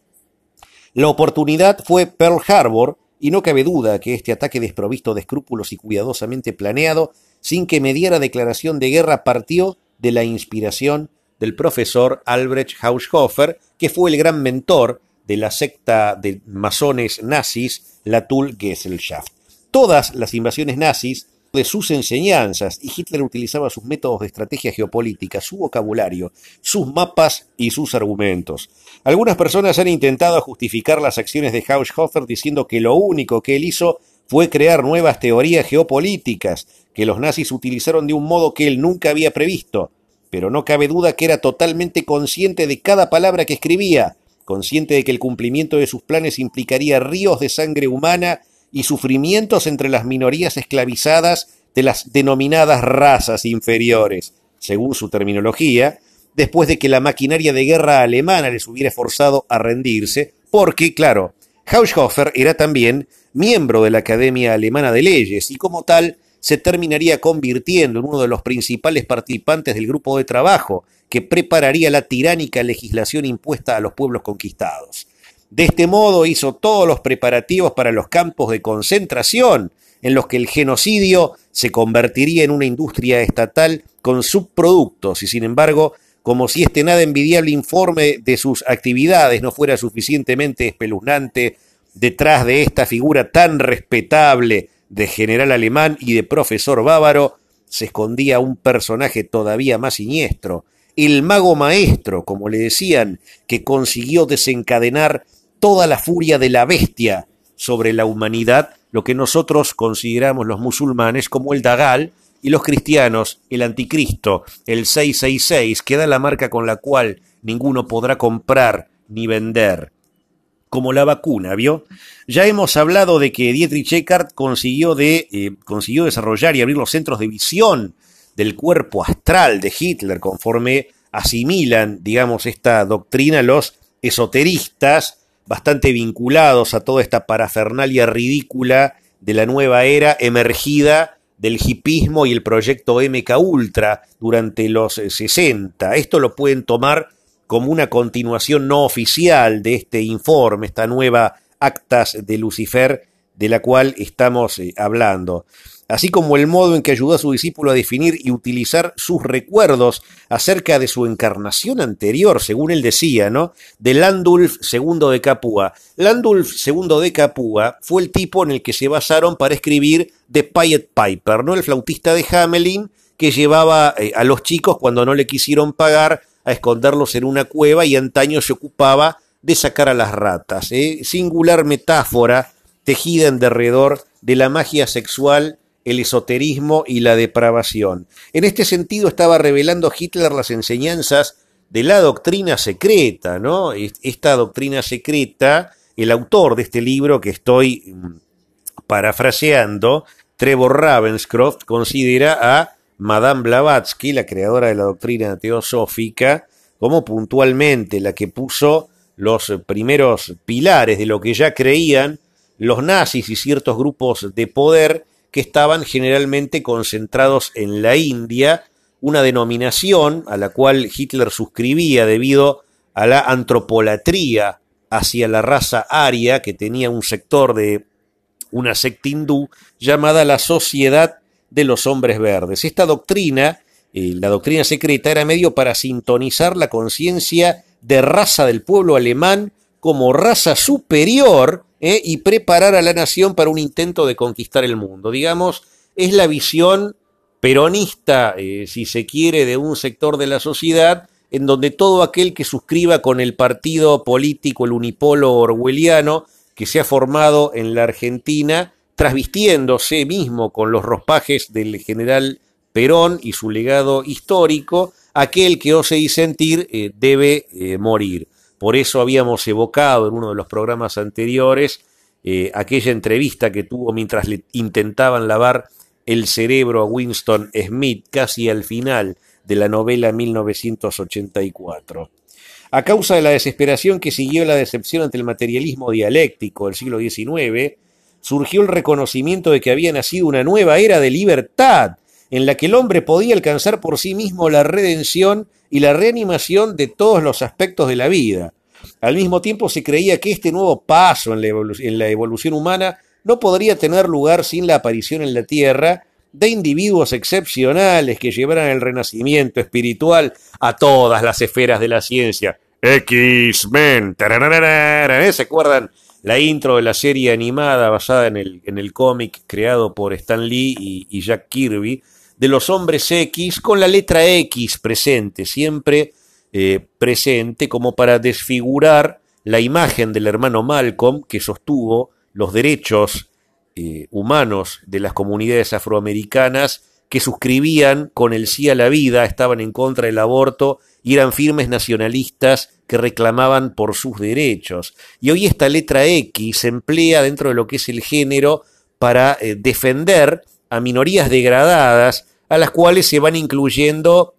La oportunidad fue Pearl Harbor, y no cabe duda que este ataque desprovisto de escrúpulos y cuidadosamente planeado, sin que mediara declaración de guerra, partió de la inspiración del profesor Albrecht Haushofer, que fue el gran mentor de la secta de masones nazis, la Tull-Gesellschaft. Todas las invasiones nazis de sus enseñanzas y Hitler utilizaba sus métodos de estrategia geopolítica, su vocabulario, sus mapas y sus argumentos. Algunas personas han intentado justificar las acciones de Haushofer diciendo que lo único que él hizo fue crear nuevas teorías geopolíticas que los nazis utilizaron de un modo que él nunca había previsto, pero no cabe duda que era totalmente consciente de cada palabra que escribía, consciente de que el cumplimiento de sus planes implicaría ríos de sangre humana y sufrimientos entre las minorías esclavizadas de las denominadas razas inferiores, según su terminología, después de que la maquinaria de guerra alemana les hubiera forzado a rendirse, porque, claro, Haushofer era también miembro de la Academia Alemana de Leyes y como tal se terminaría convirtiendo en uno de los principales participantes del grupo de trabajo que prepararía la tiránica legislación impuesta a los pueblos conquistados. De este modo hizo todos los preparativos para los campos de concentración, en los que el genocidio se convertiría en una industria estatal con subproductos y sin embargo, como si este nada envidiable informe de sus actividades no fuera suficientemente espeluznante, detrás de esta figura tan respetable de general alemán y de profesor bávaro, se escondía un personaje todavía más siniestro, el mago maestro, como le decían, que consiguió desencadenar toda la furia de la bestia sobre la humanidad, lo que nosotros consideramos los musulmanes como el Dagal y los cristianos el anticristo, el 666, que da la marca con la cual ninguno podrá comprar ni vender. Como la vacuna, ¿vio? Ya hemos hablado de que Dietrich Eckart consiguió, de, eh, consiguió desarrollar y abrir los centros de visión del cuerpo astral de Hitler conforme asimilan, digamos, esta doctrina los esoteristas bastante vinculados a toda esta parafernalia ridícula de la nueva era emergida del hipismo y el proyecto MK Ultra durante los 60. Eh, Esto lo pueden tomar como una continuación no oficial de este informe, esta nueva actas de Lucifer de la cual estamos eh, hablando así como el modo en que ayudó a su discípulo a definir y utilizar sus recuerdos acerca de su encarnación anterior, según él decía, ¿no? De Landulf II de Capua. Landulf II de Capua fue el tipo en el que se basaron para escribir The Pied Piper, ¿no? El flautista de Hamelin que llevaba eh, a los chicos cuando no le quisieron pagar a esconderlos en una cueva y antaño se ocupaba de sacar a las ratas. ¿eh? Singular metáfora tejida en derredor de la magia sexual el esoterismo y la depravación. En este sentido estaba revelando Hitler las enseñanzas de la doctrina secreta, ¿no? Esta doctrina secreta, el autor de este libro que estoy mm, parafraseando, Trevor Ravenscroft, considera a Madame Blavatsky, la creadora de la doctrina teosófica, como puntualmente la que puso los primeros pilares de lo que ya creían los nazis y ciertos grupos de poder que estaban generalmente concentrados en la India, una denominación a la cual Hitler suscribía debido a la antropolatría hacia la raza aria que tenía un sector de una secta hindú llamada la Sociedad de los Hombres Verdes. Esta doctrina, eh, la doctrina secreta, era medio para sintonizar la conciencia de raza del pueblo alemán como raza superior ¿eh? y preparar a la nación para un intento de conquistar el mundo. Digamos, es la visión peronista, eh, si se quiere, de un sector de la sociedad en donde todo aquel que suscriba con el partido político, el unipolo orwelliano, que se ha formado en la Argentina, trasvistiéndose mismo con los ropajes del general Perón y su legado histórico, aquel que ose y sentir eh, debe morir. Por eso habíamos evocado en uno de los programas anteriores eh, aquella entrevista que tuvo mientras le intentaban lavar el cerebro a Winston Smith casi al final de la novela 1984. A causa de la desesperación que siguió la decepción ante el materialismo dialéctico del siglo XIX, surgió el reconocimiento de que había nacido una nueva era de libertad, en la que el hombre podía alcanzar por sí mismo la redención y la reanimación de todos los aspectos de la vida. Al mismo tiempo se creía que este nuevo paso en la, evolución humana no podría tener lugar sin la aparición en la Tierra de individuos excepcionales que llevaran el renacimiento espiritual a todas las esferas de la ciencia. X-Men, ¿se acuerdan? La intro de la serie animada basada en el, en el cómic creado por Stan Lee y Jack Kirby, de los hombres X con la letra X presente, siempre eh, presente, como para desfigurar la imagen del hermano Malcolm que sostuvo los derechos eh, humanos de las comunidades afroamericanas que suscribían con el sí a la vida, estaban en contra del aborto y eran firmes nacionalistas que reclamaban por sus derechos. Y hoy esta letra X se emplea dentro de lo que es el género para eh, defender a minorías degradadas a las cuales se van incluyendo,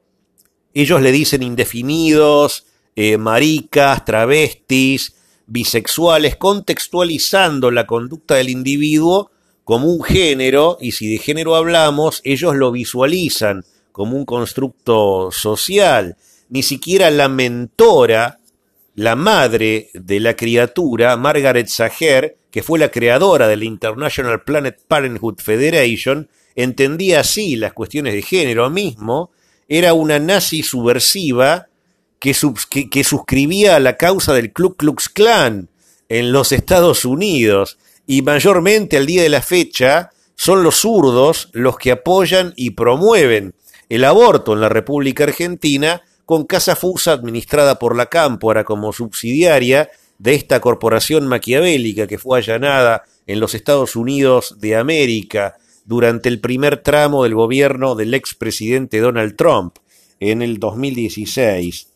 ellos le dicen indefinidos, eh, maricas, travestis, bisexuales, contextualizando la conducta del individuo como un género, y si de género hablamos, ellos lo visualizan como un constructo social. Ni siquiera la mentora, la madre de la criatura, Margaret Sager, que fue la creadora de la International Planet Parenthood Federation, entendía así las cuestiones de género. Mismo, era una nazi subversiva que, suscribía a la causa del Ku Klux Klan en los Estados Unidos. Y mayormente al día de la fecha son los zurdos los que apoyan y promueven el aborto en la República Argentina con Casa Fusa administrada por la Cámpora como subsidiaria de esta corporación maquiavélica que fue allanada en los Estados Unidos de América durante el primer tramo del gobierno del expresidente Donald Trump en el 2016.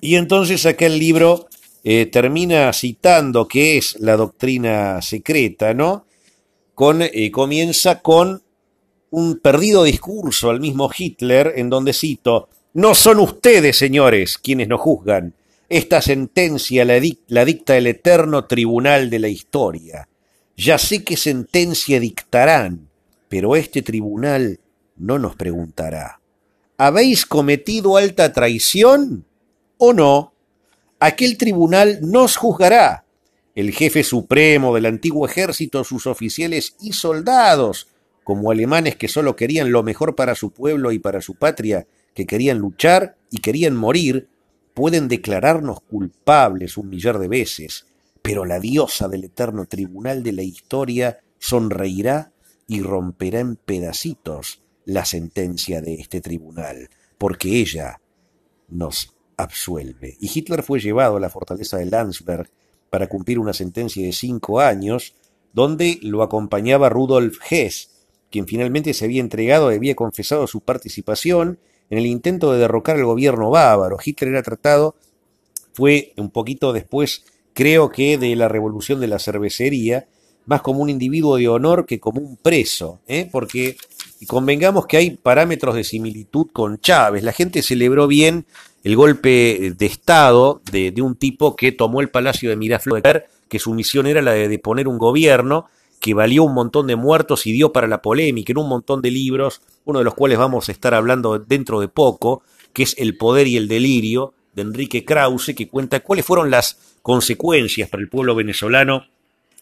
Y entonces aquel libro eh, termina citando qué es la doctrina secreta, ¿no? Con, eh, comienza con un perdido discurso al mismo Hitler en donde cito, no son ustedes, señores, quienes nos juzgan. Esta sentencia la, dicta el eterno tribunal de la historia. Ya sé qué sentencia dictarán pero este tribunal no nos preguntará, ¿habéis cometido alta traición o no? Aquel tribunal nos juzgará. El jefe supremo del antiguo ejército, sus oficiales y soldados, como alemanes que solo querían lo mejor para su pueblo y para su patria, que querían luchar y querían morir, pueden declararnos culpables un millar de veces, pero la diosa del eterno tribunal de la historia sonreirá y romperá en pedacitos la sentencia de este tribunal, porque ella nos absuelve. Y Hitler fue llevado a la fortaleza de Landsberg para cumplir una sentencia de cinco años, donde lo acompañaba Rudolf Hess, quien finalmente se había entregado y había confesado su participación en el intento de derrocar al gobierno bávaro. Hitler era tratado, fue un poquito después, creo que de la revolución de la cervecería, más como un individuo de honor que como un preso, ¿eh? porque convengamos que hay parámetros de similitud con Chávez. La gente celebró bien el golpe de Estado de, un tipo que tomó el Palacio de Miraflores, que su misión era la de deponer un gobierno que valió un montón de muertos y dio para la polémica en un montón de libros, uno de los cuales vamos a estar hablando dentro de poco, que es El poder y el delirio, de Enrique Krause, que cuenta cuáles fueron las consecuencias para el pueblo venezolano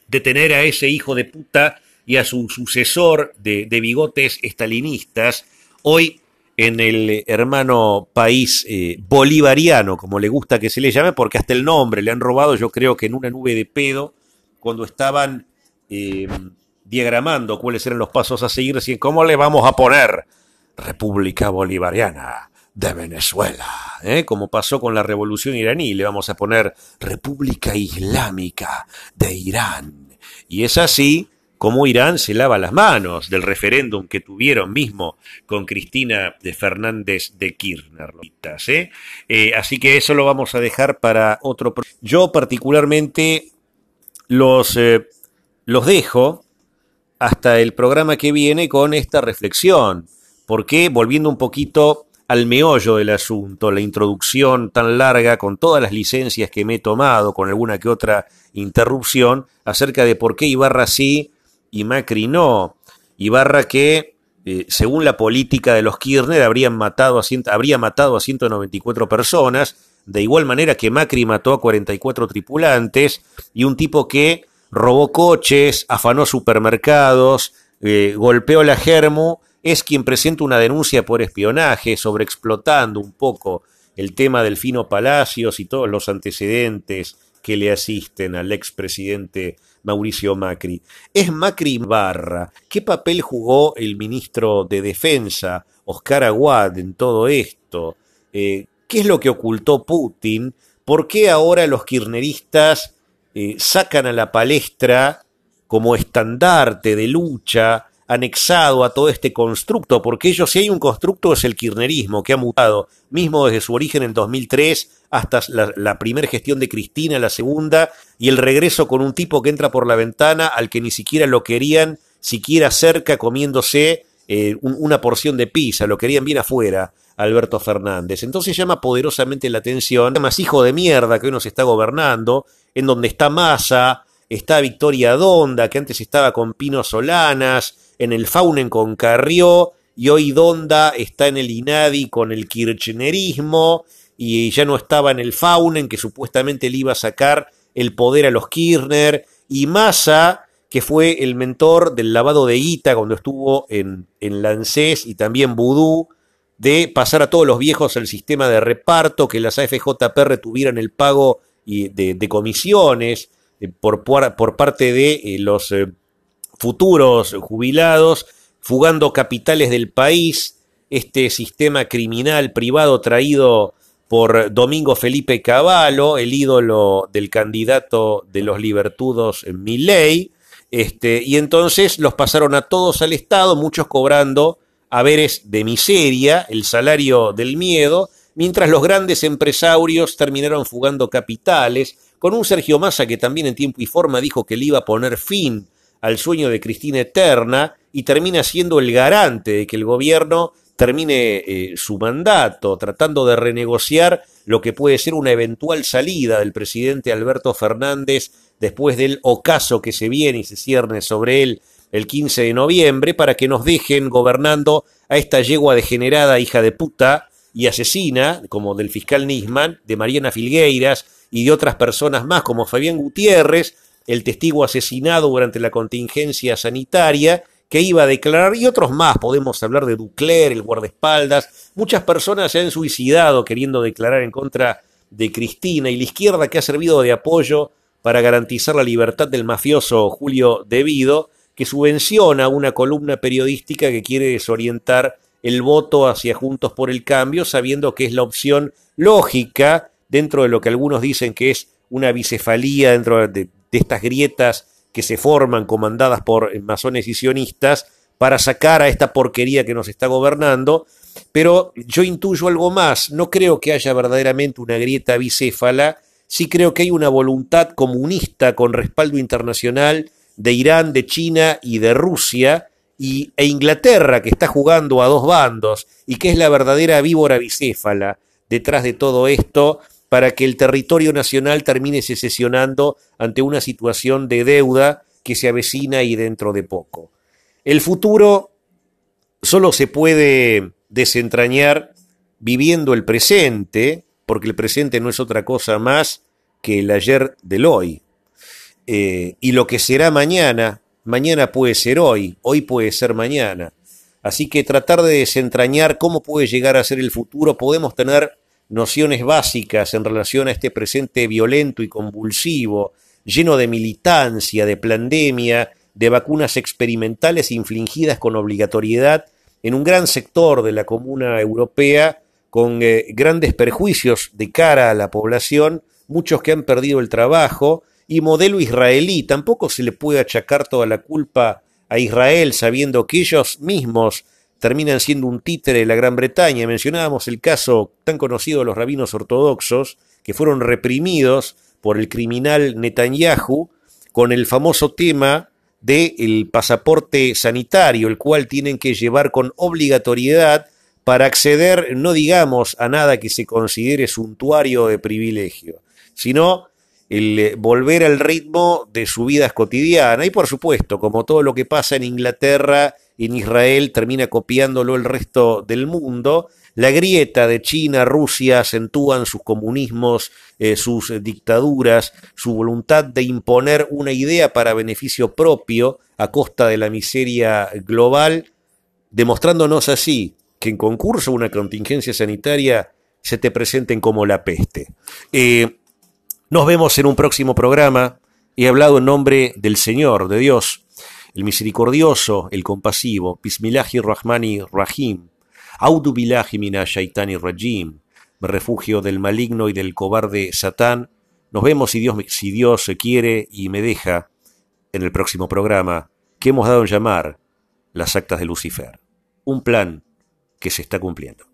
de tener a ese hijo de puta y a su sucesor de, bigotes estalinistas, hoy en el hermano país eh, bolivariano, como le gusta que se le llame, porque hasta el nombre le han robado, yo creo que en una nube de pedo, cuando estaban eh, diagramando cuáles eran los pasos a seguir, decían, ¿cómo le vamos a poner República Bolivariana de Venezuela? ¿Eh? Como pasó con la revolución iraní, le vamos a poner República Islámica de Irán. Y es así como Irán se lava las manos del referéndum que tuvieron mismo con Cristina de Fernández de Kirchner. ¿eh? Eh, así que eso lo vamos a dejar para otro. Yo particularmente los, eh, los dejo hasta el programa que viene con esta reflexión, porque volviendo un poquito al meollo del asunto, la introducción tan larga con todas las licencias que me he tomado, con alguna que otra interrupción, acerca de por qué Ibarra sí y Macri no. Ibarra que, eh, según la política de los Kirchner, habrían matado a habría matado a 194 personas, de igual manera que Macri mató a 44 tripulantes, y un tipo que robó coches, afanó supermercados, eh, golpeó la germo, es quien presenta una denuncia por espionaje, sobreexplotando un poco el tema del Fino Palacios y todos los antecedentes que le asisten al expresidente Mauricio Macri. Es Macri Barra. ¿Qué papel jugó el ministro de Defensa, Oscar Aguad, en todo esto? Eh, ¿Qué es lo que ocultó Putin? ¿Por qué ahora los kirchneristas eh, sacan a la palestra como estandarte de lucha anexado a todo este constructo, porque ellos, si hay un constructo, es el kirchnerismo, que ha mutado, mismo desde su origen en 2003 hasta la, primera gestión de Cristina, la segunda, y el regreso con un tipo que entra por la ventana al que ni siquiera lo querían, siquiera cerca, comiéndose eh, una porción de pizza, lo querían bien afuera. Alberto Fernández. Entonces llama poderosamente la atención, más hijo de mierda que hoy nos está gobernando, en donde está Massa, está Victoria Donda, que antes estaba con Pino Solanas, en el Faunen con Carrió, y hoy Donda está en el INADI con el kirchnerismo, y ya no estaba en el Faunen, que supuestamente le iba a sacar el poder a los Kirchner, y Massa, que fue el mentor del lavado de guita cuando estuvo en, en Lancés y también Vudú, de pasar a todos los viejos al sistema de reparto, que las AFJP tuvieran el pago de, de comisiones eh, por, por, parte de eh, los eh, futuros jubilados, fugando capitales del país, este sistema criminal privado traído por Domingo Felipe Cavallo, el ídolo del candidato de los libertudos Milley, este, y entonces los pasaron a todos al Estado, muchos cobrando haberes de miseria, el salario del miedo, mientras los grandes empresarios terminaron fugando capitales, con un Sergio Massa que también en tiempo y forma dijo que le iba a poner fin al sueño de Cristina Eterna y termina siendo el garante de que el gobierno termine eh, su mandato, tratando de renegociar lo que puede ser una eventual salida del presidente Alberto Fernández después del ocaso que se viene y se cierne sobre él el 15 de noviembre para que nos dejen gobernando a esta yegua degenerada hija de puta y asesina, como del fiscal Nisman, de Mariana Filgueiras y de otras personas más, como Fabián Gutiérrez, el testigo asesinado durante la contingencia sanitaria, que iba a declarar, y otros más, podemos hablar de Ducler, el guardaespaldas, muchas personas se han suicidado queriendo declarar en contra de Cristina y la izquierda que ha servido de apoyo para garantizar la libertad del mafioso Julio Devido, que subvenciona una columna periodística que quiere desorientar el voto hacia Juntos por el Cambio, sabiendo que es la opción lógica dentro de lo que algunos dicen que es una bicefalía dentro de, estas grietas que se forman comandadas por masones y sionistas para sacar a esta porquería que nos está gobernando. pero yo intuyo algo más. No creo que haya verdaderamente una grieta bicéfala, sí creo que hay una voluntad comunista con respaldo internacional de Irán, de China y de Rusia, y, e Inglaterra, que está jugando a dos bandos y que es la verdadera víbora bicéfala detrás de todo esto para que el territorio nacional termine secesionando ante una situación de deuda que se avecina y dentro de poco. El futuro solo se puede desentrañar viviendo el presente, porque el presente no es otra cosa más que el ayer del hoy. Eh, y lo que será mañana, mañana puede ser hoy, hoy puede ser mañana. Así que tratar de desentrañar cómo puede llegar a ser el futuro, podemos tener nociones básicas en relación a este presente violento y convulsivo, lleno de militancia, de pandemia, de vacunas experimentales infligidas con obligatoriedad en un gran sector de la comuna europea, con eh, grandes perjuicios de cara a la población, muchos que han perdido el trabajo, y modelo israelí. Tampoco se le puede achacar toda la culpa a Israel, sabiendo que ellos mismos terminan siendo un títere de la Gran Bretaña. Mencionábamos el caso tan conocido de los rabinos ortodoxos, que fueron reprimidos por el criminal Netanyahu con el famoso tema del pasaporte sanitario, el cual tienen que llevar con obligatoriedad para acceder, no digamos a nada que se considere suntuario de privilegio, sino el eh, volver al ritmo de su vida cotidiana. Y por supuesto, como todo lo que pasa en Inglaterra, en Israel, termina copiándolo el resto del mundo, la grieta de China, Rusia acentúan sus comunismos, eh, sus dictaduras, su voluntad de imponer una idea para beneficio propio a costa de la miseria global, demostrándonos así que en concurso una contingencia sanitaria se te presenten como la peste. Eh, nos vemos en un próximo programa. He hablado en nombre del Señor, de Dios, el misericordioso, el compasivo, Bismillahi Rahmani Rahim, Audu billahi shaitani rajim. Me refugio del maligno y del cobarde Satán. Nos vemos si Dios, si Dios quiere y me deja en el próximo programa que hemos dado en llamar las actas de Lucifer. Un plan que se está cumpliendo.